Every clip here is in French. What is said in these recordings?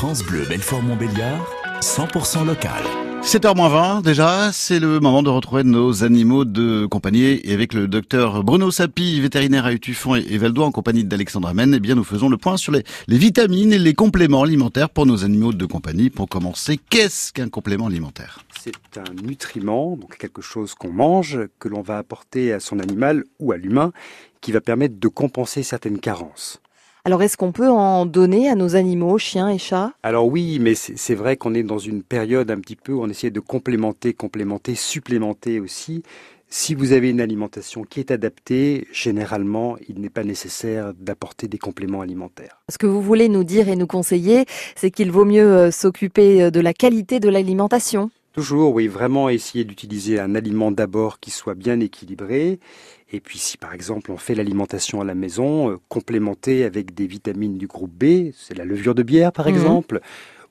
France Bleu Belfort-Montbéliard, 100% local. 7h20 déjà, c'est le moment de retrouver nos animaux de compagnie et avec le docteur Bruno Sapi, vétérinaire à Utufon et Valdois en compagnie d'Alexandra Men, eh bien nous faisons le point sur les, les, vitamines et les compléments alimentaires pour nos animaux de compagnie. Pour commencer, qu'est-ce qu'un complément alimentaire? C'est un nutriment, donc quelque chose qu'on mange, que l'on va apporter à son animal ou à l'humain, qui va permettre de compenser certaines carences. Alors est-ce qu'on peut en donner à nos animaux, chiens et chats? Alors oui, mais c'est vrai qu'on est dans une période un petit peu où on essaie de complémenter, complémenter, supplémenter aussi. Si vous avez une alimentation qui est adaptée, généralement, il n'est pas nécessaire d'apporter des compléments alimentaires. Ce que vous voulez nous dire et nous conseiller, c'est qu'il vaut mieux euh, s'occuper euh, de la qualité de l'alimentation. Toujours, oui, vraiment essayer d'utiliser un aliment d'abord qui soit bien équilibré. Et puis si par exemple on fait l'alimentation à la maison, euh, complémenter avec des vitamines du groupe B, c'est la levure de bière par mmh. exemple,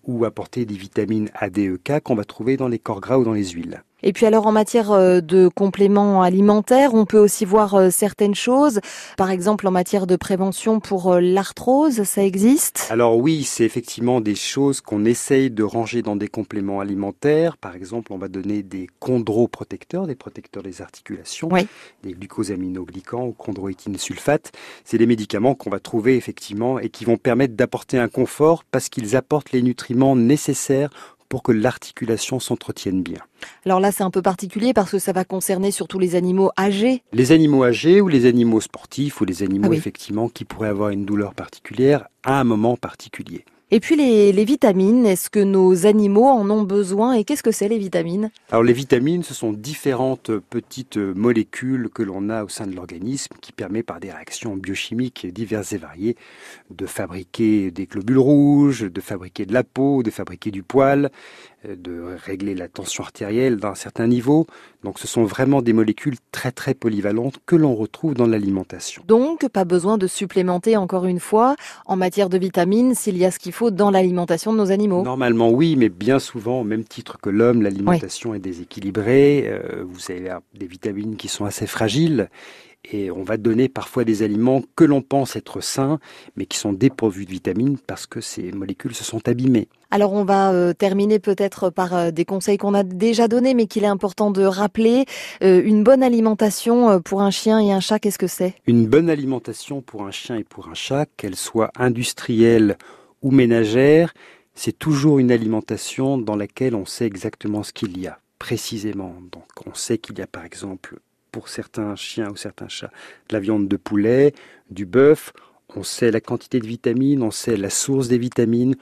ou apporter des vitamines ADEK qu'on va trouver dans les corps gras ou dans les huiles. Et puis alors en matière euh, de compléments alimentaires, on peut aussi voir euh, certaines choses. Par exemple en matière de prévention pour euh, l'arthrose, ça existe? Alors oui, c'est effectivement des choses qu'on essaye de ranger dans des compléments alimentaires. Par exemple, on va donner des chondroprotecteurs, des protecteurs des articulations, des glucosaminoglycans ou chondroïtine sulfate. C'est des médicaments qu'on va trouver effectivement et qui vont permettre d'apporter un confort parce qu'ils apportent les nutriments nécessaires pour que l'articulation s'entretienne bien. Alors là, c'est un peu particulier parce que ça va concerner surtout les animaux âgés. Les animaux âgés ou les animaux sportifs ou les animaux ah effectivement qui pourraient avoir une douleur particulière à un moment particulier. Et puis les, vitamines, est-ce que nos animaux en ont besoin et qu'est-ce que c'est les vitamines? Alors les vitamines, ce sont différentes petites molécules que l'on a au sein de l'organisme qui permet par des réactions biochimiques diverses et variées de fabriquer des globules rouges, de fabriquer de la peau, de fabriquer du poil, de régler la tension artérielle d'un certain niveau. Donc ce sont vraiment des molécules très très polyvalentes que l'on retrouve dans l'alimentation. Donc pas besoin de supplémenter encore une fois en matière de vitamines s'il y a ce qu'il faut dans l'alimentation de nos animaux. Normalement oui, mais bien souvent, au même titre que l'homme, l'alimentation est déséquilibrée. Euh, vous avez des vitamines qui sont assez fragiles et on va donner parfois des aliments que l'on pense être sains, mais qui sont dépourvus de vitamines parce que ces molécules se sont abîmées. Alors on va euh, terminer peut-être par euh, des conseils qu'on a déjà donnés, mais qu'il est important de rappeler. Euh, une bonne alimentation pour un chien et un chat, qu'est-ce que c'est? Une bonne alimentation pour un chien et pour un chat, qu'elle soit industrielle ou ménagère, c'est toujours une alimentation dans laquelle on sait exactement ce qu'il y a, précisément. Donc on sait qu'il y a par exemple pour certains chiens ou certains chats de la viande de poulet, du bœuf, on sait la quantité de vitamines, on sait la source des vitamines.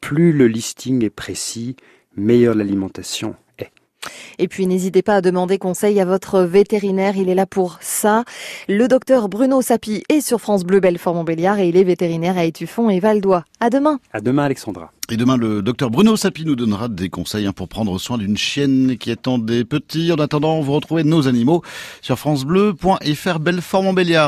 Plus le listing est précis, meilleure l'alimentation. Et puis n'hésitez pas à demander conseil à votre vétérinaire, il est là pour ça. Le docteur Bruno Sapi est sur France Bleu Belfort-Montbéliard et il est vétérinaire à Étuffon et Valdois. À demain. À demain Alexandra. Et demain, le docteur Bruno Sapi nous donnera des conseils hein, pour prendre soin d'une chienne qui attend des petits. En attendant, vous retrouvez nos animaux sur francebleu.fr Belfort-Montbéliard.